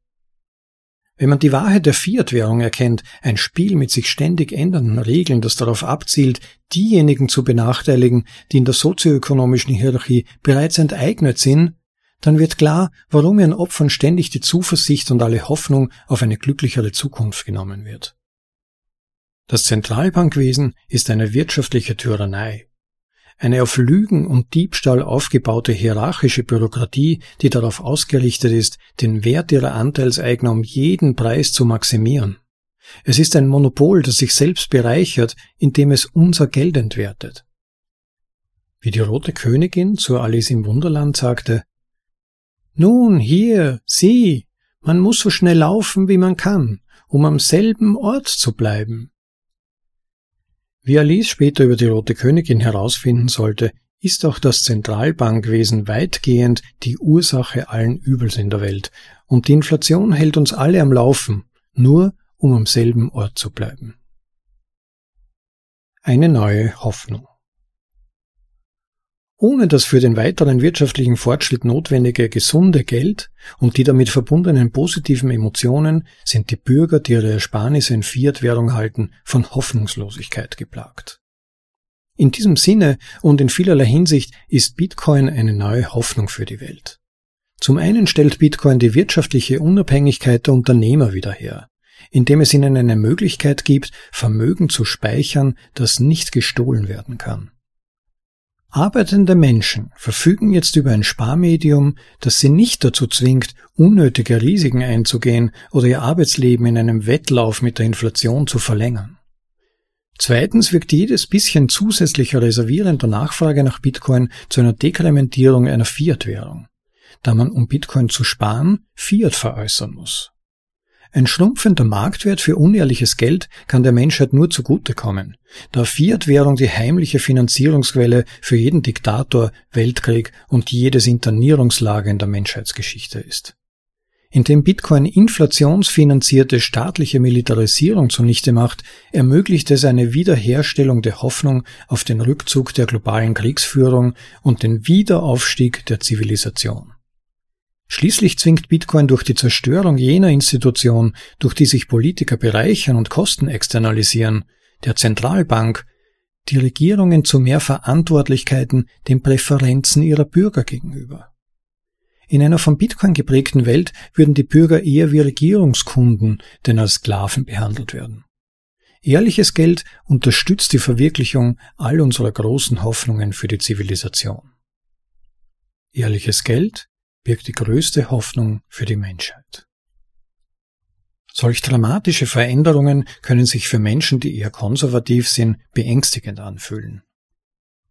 Wenn man die Wahrheit der Fiat-Währung erkennt, ein Spiel mit sich ständig ändernden Regeln, das darauf abzielt, diejenigen zu benachteiligen, die in der sozioökonomischen Hierarchie bereits enteignet sind, dann wird klar, warum ihren Opfern ständig die Zuversicht und alle Hoffnung auf eine glücklichere Zukunft genommen wird. Das Zentralbankwesen ist eine wirtschaftliche Tyrannei. Eine auf Lügen und Diebstahl aufgebaute hierarchische Bürokratie, die darauf ausgerichtet ist, den Wert ihrer Anteilseigner um jeden Preis zu maximieren. Es ist ein Monopol, das sich selbst bereichert, indem es unser Geld entwertet. Wie die rote Königin zu Alice im Wunderland sagte, Nun, hier, sieh, man muss so schnell laufen, wie man kann, um am selben Ort zu bleiben. Wie Alice später über die Rote Königin herausfinden sollte, ist auch das Zentralbankwesen weitgehend die Ursache allen Übels in der Welt, und die Inflation hält uns alle am Laufen, nur um am selben Ort zu bleiben. Eine neue Hoffnung. Ohne das für den weiteren wirtschaftlichen Fortschritt notwendige gesunde Geld und die damit verbundenen positiven Emotionen sind die Bürger, die ihre Ersparnisse in Fiat-Währung halten, von Hoffnungslosigkeit geplagt. In diesem Sinne und in vielerlei Hinsicht ist Bitcoin eine neue Hoffnung für die Welt. Zum einen stellt Bitcoin die wirtschaftliche Unabhängigkeit der Unternehmer wieder her, indem es ihnen eine Möglichkeit gibt, Vermögen zu speichern, das nicht gestohlen werden kann. Arbeitende Menschen verfügen jetzt über ein Sparmedium, das sie nicht dazu zwingt, unnötige Risiken einzugehen oder ihr Arbeitsleben in einem Wettlauf mit der Inflation zu verlängern. Zweitens wirkt jedes bisschen zusätzlicher Reservieren der Nachfrage nach Bitcoin zu einer Dekrementierung einer Fiat-Währung, da man, um Bitcoin zu sparen, Fiat veräußern muss. Ein schrumpfender Marktwert für unehrliches Geld kann der Menschheit nur zugutekommen, da Fiat-Währung die heimliche Finanzierungsquelle für jeden Diktator, Weltkrieg und jedes Internierungslager in der Menschheitsgeschichte ist. Indem Bitcoin inflationsfinanzierte staatliche Militarisierung zunichte macht, ermöglicht es eine Wiederherstellung der Hoffnung auf den Rückzug der globalen Kriegsführung und den Wiederaufstieg der Zivilisation. Schließlich zwingt Bitcoin durch die Zerstörung jener Institution, durch die sich Politiker bereichern und Kosten externalisieren, der Zentralbank, die Regierungen zu mehr Verantwortlichkeiten den Präferenzen ihrer Bürger gegenüber. In einer von Bitcoin geprägten Welt würden die Bürger eher wie Regierungskunden denn als Sklaven behandelt werden. Ehrliches Geld unterstützt die Verwirklichung all unserer großen Hoffnungen für die Zivilisation. Ehrliches Geld birgt die größte Hoffnung für die Menschheit. Solch dramatische Veränderungen können sich für Menschen, die eher konservativ sind, beängstigend anfühlen.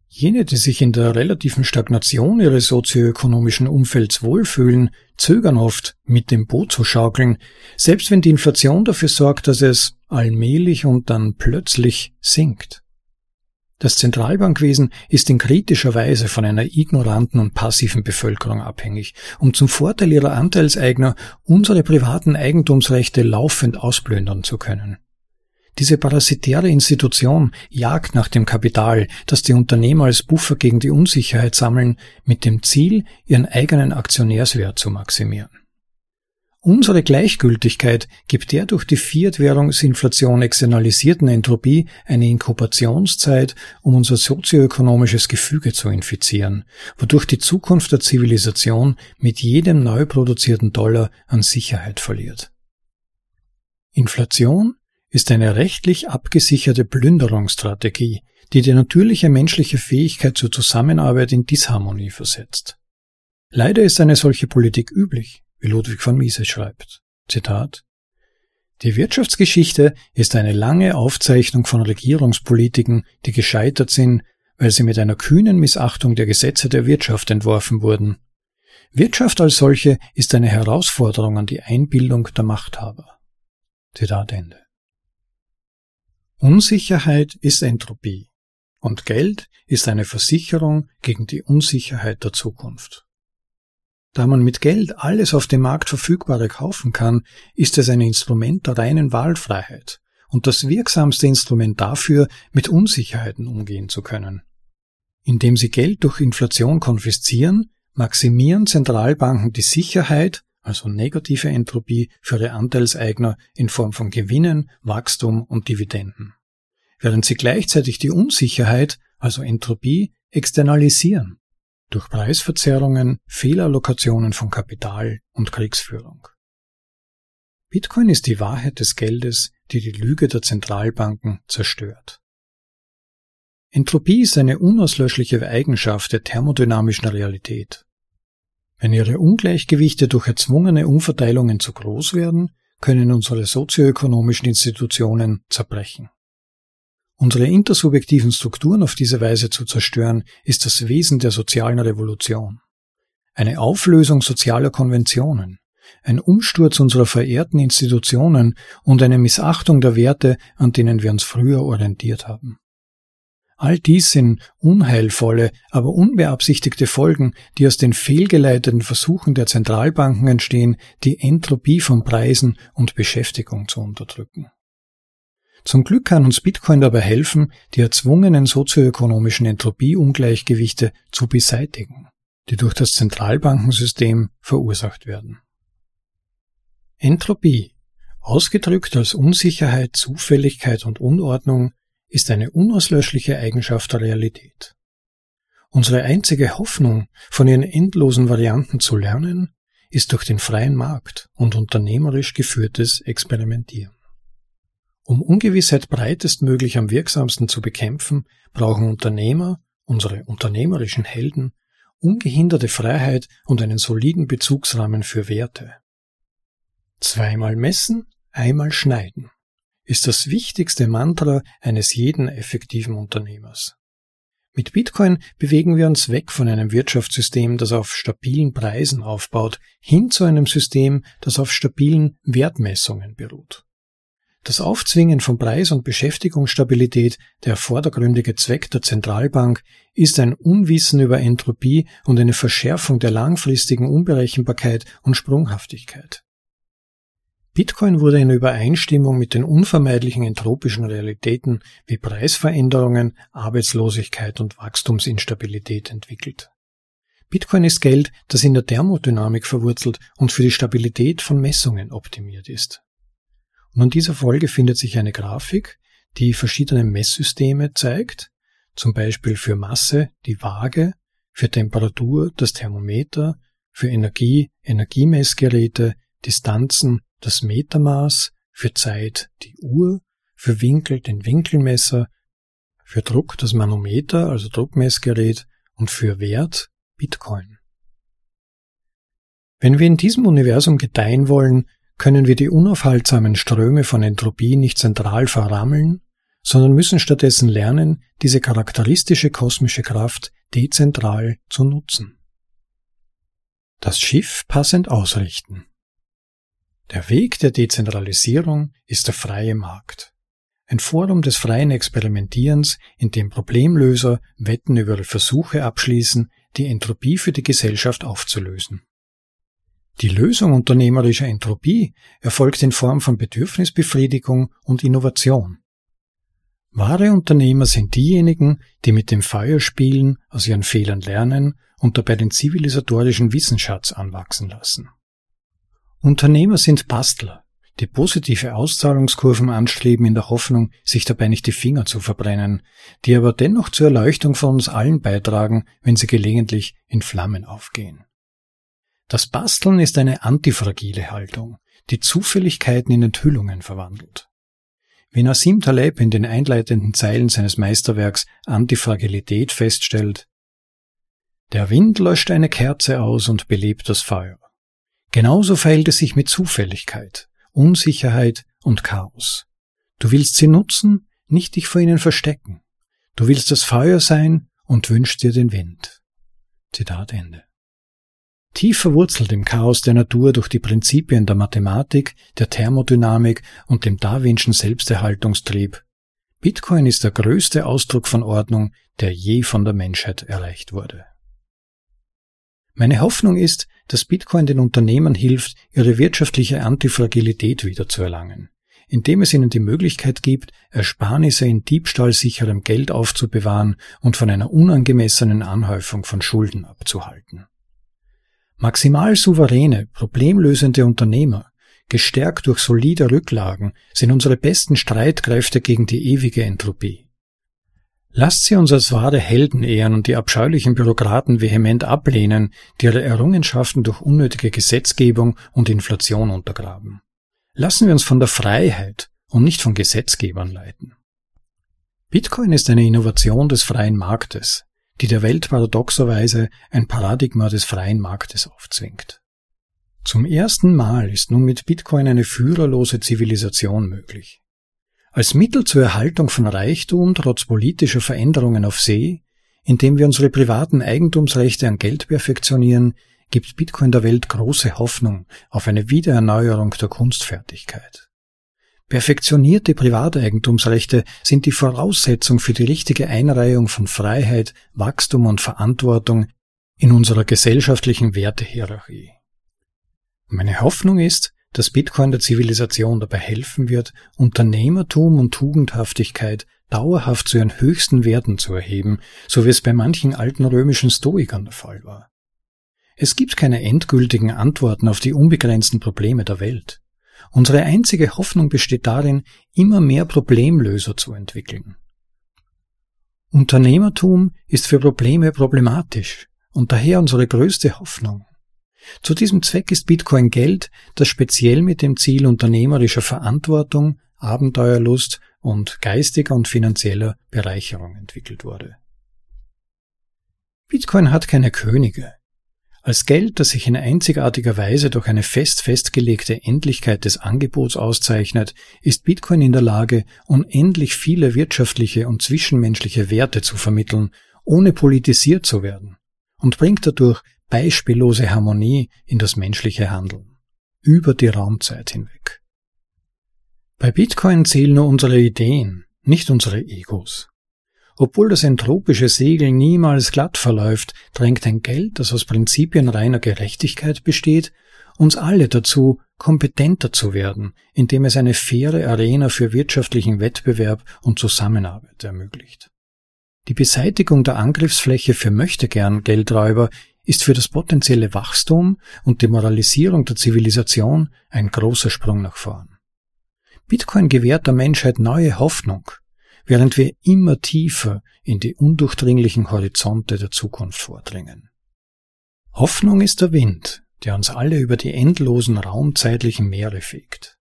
Jene, die sich in der relativen Stagnation ihres sozioökonomischen Umfelds wohlfühlen, zögern oft, mit dem Boot zu schaukeln, selbst wenn die Inflation dafür sorgt, dass es allmählich und dann plötzlich sinkt. Das Zentralbankwesen ist in kritischer Weise von einer ignoranten und passiven Bevölkerung abhängig, um zum Vorteil ihrer Anteilseigner unsere privaten Eigentumsrechte laufend ausplündern zu können. Diese parasitäre Institution jagt nach dem Kapital, das die Unternehmer als Buffer gegen die Unsicherheit sammeln, mit dem Ziel, ihren eigenen Aktionärswert zu maximieren. Unsere Gleichgültigkeit gibt der durch die Fiat-Währungsinflation externalisierten Entropie eine Inkubationszeit, um unser sozioökonomisches Gefüge zu infizieren, wodurch die Zukunft der Zivilisation mit jedem neu produzierten Dollar an Sicherheit verliert. Inflation ist eine rechtlich abgesicherte Plünderungsstrategie, die die natürliche menschliche Fähigkeit zur Zusammenarbeit in Disharmonie versetzt. Leider ist eine solche Politik üblich wie Ludwig von Mises schreibt. Zitat Die Wirtschaftsgeschichte ist eine lange Aufzeichnung von Regierungspolitiken, die gescheitert sind, weil sie mit einer kühnen Missachtung der Gesetze der Wirtschaft entworfen wurden. Wirtschaft als solche ist eine Herausforderung an die Einbildung der Machthaber. Zitat Ende. Unsicherheit ist Entropie und Geld ist eine Versicherung gegen die Unsicherheit der Zukunft. Da man mit Geld alles auf dem Markt Verfügbare kaufen kann, ist es ein Instrument der reinen Wahlfreiheit und das wirksamste Instrument dafür, mit Unsicherheiten umgehen zu können. Indem sie Geld durch Inflation konfiszieren, maximieren Zentralbanken die Sicherheit, also negative Entropie, für ihre Anteilseigner in Form von Gewinnen, Wachstum und Dividenden. Während sie gleichzeitig die Unsicherheit, also Entropie, externalisieren durch Preisverzerrungen, Fehlallokationen von Kapital und Kriegsführung. Bitcoin ist die Wahrheit des Geldes, die die Lüge der Zentralbanken zerstört. Entropie ist eine unauslöschliche Eigenschaft der thermodynamischen Realität. Wenn ihre Ungleichgewichte durch erzwungene Umverteilungen zu groß werden, können unsere sozioökonomischen Institutionen zerbrechen. Unsere intersubjektiven Strukturen auf diese Weise zu zerstören, ist das Wesen der sozialen Revolution. Eine Auflösung sozialer Konventionen, ein Umsturz unserer verehrten Institutionen und eine Missachtung der Werte, an denen wir uns früher orientiert haben. All dies sind unheilvolle, aber unbeabsichtigte Folgen, die aus den fehlgeleiteten Versuchen der Zentralbanken entstehen, die Entropie von Preisen und Beschäftigung zu unterdrücken. Zum Glück kann uns Bitcoin dabei helfen, die erzwungenen sozioökonomischen Entropieungleichgewichte zu beseitigen, die durch das Zentralbankensystem verursacht werden. Entropie, ausgedrückt als Unsicherheit, Zufälligkeit und Unordnung, ist eine unauslöschliche Eigenschaft der Realität. Unsere einzige Hoffnung, von ihren endlosen Varianten zu lernen, ist durch den freien Markt und unternehmerisch geführtes Experimentieren. Um Ungewissheit breitestmöglich am wirksamsten zu bekämpfen, brauchen Unternehmer, unsere unternehmerischen Helden, ungehinderte Freiheit und einen soliden Bezugsrahmen für Werte. Zweimal messen, einmal schneiden ist das wichtigste Mantra eines jeden effektiven Unternehmers. Mit Bitcoin bewegen wir uns weg von einem Wirtschaftssystem, das auf stabilen Preisen aufbaut, hin zu einem System, das auf stabilen Wertmessungen beruht. Das Aufzwingen von Preis- und Beschäftigungsstabilität, der vordergründige Zweck der Zentralbank, ist ein Unwissen über Entropie und eine Verschärfung der langfristigen Unberechenbarkeit und Sprunghaftigkeit. Bitcoin wurde in Übereinstimmung mit den unvermeidlichen entropischen Realitäten wie Preisveränderungen, Arbeitslosigkeit und Wachstumsinstabilität entwickelt. Bitcoin ist Geld, das in der Thermodynamik verwurzelt und für die Stabilität von Messungen optimiert ist. Und an dieser Folge findet sich eine Grafik, die verschiedene Messsysteme zeigt, zum Beispiel für Masse die Waage, für Temperatur das Thermometer, für Energie Energiemessgeräte, Distanzen das Metermaß, für Zeit die Uhr, für Winkel den Winkelmesser, für Druck das Manometer, also Druckmessgerät und für Wert Bitcoin. Wenn wir in diesem Universum gedeihen wollen, können wir die unaufhaltsamen Ströme von Entropie nicht zentral verrammeln, sondern müssen stattdessen lernen, diese charakteristische kosmische Kraft dezentral zu nutzen. Das Schiff passend ausrichten. Der Weg der Dezentralisierung ist der freie Markt. Ein Forum des freien Experimentierens, in dem Problemlöser Wetten über Versuche abschließen, die Entropie für die Gesellschaft aufzulösen. Die Lösung unternehmerischer Entropie erfolgt in Form von Bedürfnisbefriedigung und Innovation. Wahre Unternehmer sind diejenigen, die mit dem Feuer spielen, aus ihren Fehlern lernen und dabei den zivilisatorischen Wissensschatz anwachsen lassen. Unternehmer sind Bastler, die positive Auszahlungskurven anstreben in der Hoffnung, sich dabei nicht die Finger zu verbrennen, die aber dennoch zur Erleuchtung von uns allen beitragen, wenn sie gelegentlich in Flammen aufgehen. Das Basteln ist eine antifragile Haltung, die Zufälligkeiten in Enthüllungen verwandelt. Wie Nassim Taleb in den einleitenden Zeilen seines Meisterwerks Antifragilität feststellt, der Wind löscht eine Kerze aus und belebt das Feuer. Genauso verhält es sich mit Zufälligkeit, Unsicherheit und Chaos. Du willst sie nutzen, nicht dich vor ihnen verstecken. Du willst das Feuer sein und wünschst dir den Wind. Zitat Ende. Tief verwurzelt im Chaos der Natur durch die Prinzipien der Mathematik, der Thermodynamik und dem Darwinschen Selbsterhaltungstrieb. Bitcoin ist der größte Ausdruck von Ordnung, der je von der Menschheit erreicht wurde. Meine Hoffnung ist, dass Bitcoin den Unternehmern hilft, ihre wirtschaftliche Antifragilität wiederzuerlangen, indem es ihnen die Möglichkeit gibt, Ersparnisse in diebstahlsicherem Geld aufzubewahren und von einer unangemessenen Anhäufung von Schulden abzuhalten. Maximal souveräne, problemlösende Unternehmer, gestärkt durch solide Rücklagen, sind unsere besten Streitkräfte gegen die ewige Entropie. Lasst sie uns als wahre Helden ehren und die abscheulichen Bürokraten vehement ablehnen, die ihre Errungenschaften durch unnötige Gesetzgebung und Inflation untergraben. Lassen wir uns von der Freiheit und nicht von Gesetzgebern leiten. Bitcoin ist eine Innovation des freien Marktes, die der Welt paradoxerweise ein Paradigma des freien Marktes aufzwingt. Zum ersten Mal ist nun mit Bitcoin eine führerlose Zivilisation möglich. Als Mittel zur Erhaltung von Reichtum trotz politischer Veränderungen auf See, indem wir unsere privaten Eigentumsrechte an Geld perfektionieren, gibt Bitcoin der Welt große Hoffnung auf eine Wiedererneuerung der Kunstfertigkeit. Perfektionierte Privateigentumsrechte sind die Voraussetzung für die richtige Einreihung von Freiheit, Wachstum und Verantwortung in unserer gesellschaftlichen Wertehierarchie. Meine Hoffnung ist, dass Bitcoin der Zivilisation dabei helfen wird, Unternehmertum und Tugendhaftigkeit dauerhaft zu ihren höchsten Werten zu erheben, so wie es bei manchen alten römischen Stoikern der Fall war. Es gibt keine endgültigen Antworten auf die unbegrenzten Probleme der Welt. Unsere einzige Hoffnung besteht darin, immer mehr Problemlöser zu entwickeln. Unternehmertum ist für Probleme problematisch und daher unsere größte Hoffnung. Zu diesem Zweck ist Bitcoin Geld, das speziell mit dem Ziel unternehmerischer Verantwortung, Abenteuerlust und geistiger und finanzieller Bereicherung entwickelt wurde. Bitcoin hat keine Könige, als Geld, das sich in einzigartiger Weise durch eine fest festgelegte Endlichkeit des Angebots auszeichnet, ist Bitcoin in der Lage, unendlich viele wirtschaftliche und zwischenmenschliche Werte zu vermitteln, ohne politisiert zu werden, und bringt dadurch beispiellose Harmonie in das menschliche Handeln, über die Raumzeit hinweg. Bei Bitcoin zählen nur unsere Ideen, nicht unsere Egos. Obwohl das entropische Segel niemals glatt verläuft, drängt ein Geld, das aus Prinzipien reiner Gerechtigkeit besteht, uns alle dazu, kompetenter zu werden, indem es eine faire Arena für wirtschaftlichen Wettbewerb und Zusammenarbeit ermöglicht. Die Beseitigung der Angriffsfläche für Möchtegern Geldräuber ist für das potenzielle Wachstum und Demoralisierung der Zivilisation ein großer Sprung nach vorn. Bitcoin gewährt der Menschheit neue Hoffnung, während wir immer tiefer in die undurchdringlichen Horizonte der Zukunft vordringen. Hoffnung ist der Wind, der uns alle über die endlosen raumzeitlichen Meere fegt.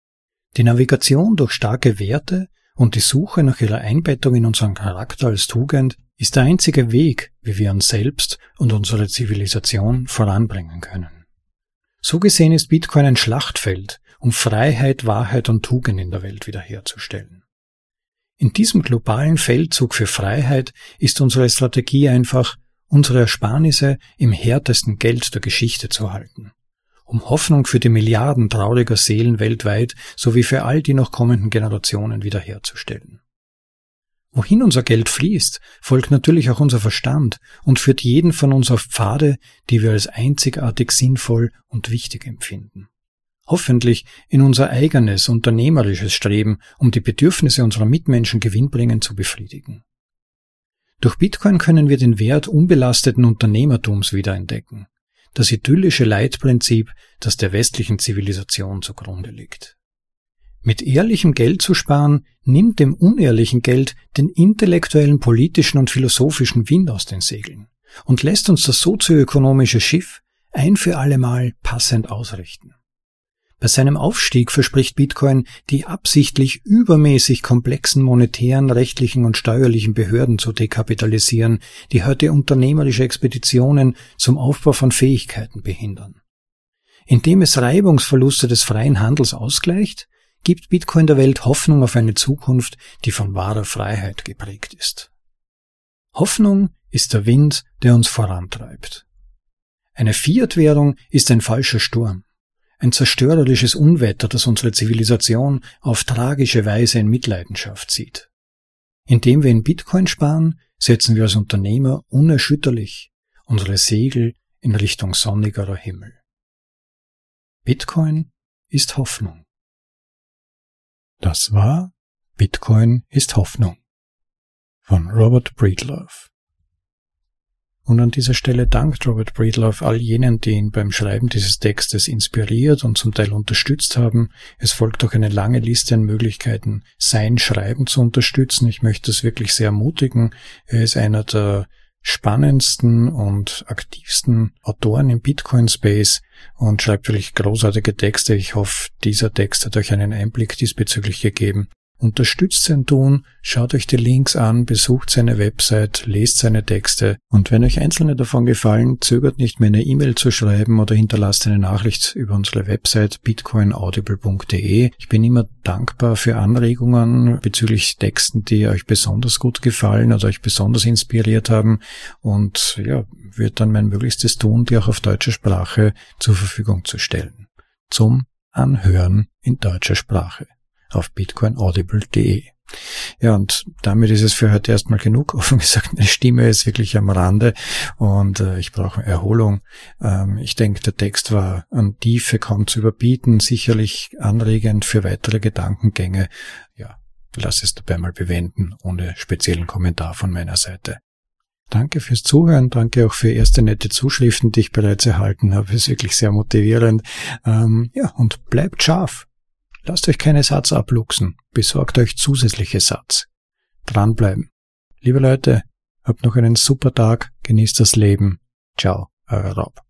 Die Navigation durch starke Werte und die Suche nach ihrer Einbettung in unseren Charakter als Tugend ist der einzige Weg, wie wir uns selbst und unsere Zivilisation voranbringen können. So gesehen ist Bitcoin ein Schlachtfeld, um Freiheit, Wahrheit und Tugend in der Welt wiederherzustellen. In diesem globalen Feldzug für Freiheit ist unsere Strategie einfach, unsere Ersparnisse im härtesten Geld der Geschichte zu halten, um Hoffnung für die Milliarden trauriger Seelen weltweit sowie für all die noch kommenden Generationen wiederherzustellen. Wohin unser Geld fließt, folgt natürlich auch unser Verstand und führt jeden von uns auf Pfade, die wir als einzigartig sinnvoll und wichtig empfinden. Hoffentlich in unser eigenes unternehmerisches Streben, um die Bedürfnisse unserer Mitmenschen gewinnbringend zu befriedigen. Durch Bitcoin können wir den Wert unbelasteten Unternehmertums wiederentdecken, das idyllische Leitprinzip, das der westlichen Zivilisation zugrunde liegt. Mit ehrlichem Geld zu sparen, nimmt dem unehrlichen Geld den intellektuellen, politischen und philosophischen Wind aus den Segeln und lässt uns das sozioökonomische Schiff ein für allemal passend ausrichten. Bei seinem Aufstieg verspricht Bitcoin, die absichtlich übermäßig komplexen monetären, rechtlichen und steuerlichen Behörden zu dekapitalisieren, die heute unternehmerische Expeditionen zum Aufbau von Fähigkeiten behindern. Indem es Reibungsverluste des freien Handels ausgleicht, gibt Bitcoin der Welt Hoffnung auf eine Zukunft, die von wahrer Freiheit geprägt ist. Hoffnung ist der Wind, der uns vorantreibt. Eine Fiat-Währung ist ein falscher Sturm ein zerstörerisches Unwetter, das unsere Zivilisation auf tragische Weise in Mitleidenschaft zieht. Indem wir in Bitcoin sparen, setzen wir als Unternehmer unerschütterlich unsere Segel in Richtung sonnigerer Himmel. Bitcoin ist Hoffnung. Das war Bitcoin ist Hoffnung von Robert Breedlove. Und an dieser Stelle dankt Robert Breedlove all jenen, die ihn beim Schreiben dieses Textes inspiriert und zum Teil unterstützt haben. Es folgt auch eine lange Liste an Möglichkeiten, sein Schreiben zu unterstützen. Ich möchte es wirklich sehr ermutigen. Er ist einer der spannendsten und aktivsten Autoren im Bitcoin-Space und schreibt wirklich großartige Texte. Ich hoffe, dieser Text hat euch einen Einblick diesbezüglich gegeben. Unterstützt sein Tun, schaut euch die Links an, besucht seine Website, lest seine Texte und wenn euch einzelne davon gefallen, zögert nicht mehr eine E-Mail zu schreiben oder hinterlasst eine Nachricht über unsere Website bitcoinaudible.de. Ich bin immer dankbar für Anregungen bezüglich Texten, die euch besonders gut gefallen oder euch besonders inspiriert haben und ja, wird dann mein Möglichstes tun, die auch auf deutscher Sprache zur Verfügung zu stellen. Zum Anhören in deutscher Sprache auf bitcoinaudible.de. Ja, und damit ist es für heute erstmal genug. Offen gesagt, meine Stimme ist wirklich am Rande und äh, ich brauche Erholung. Ähm, ich denke, der Text war an Tiefe kaum zu überbieten, sicherlich anregend für weitere Gedankengänge. Ja, lass es dabei mal bewenden, ohne speziellen Kommentar von meiner Seite. Danke fürs Zuhören, danke auch für erste nette Zuschriften, die ich bereits erhalten habe. Ist wirklich sehr motivierend. Ähm, ja, und bleibt scharf. Lasst euch keine Satz abluchsen, besorgt euch zusätzliche Satz. Dranbleiben. Liebe Leute, habt noch einen super Tag, genießt das Leben. Ciao, euer Rob.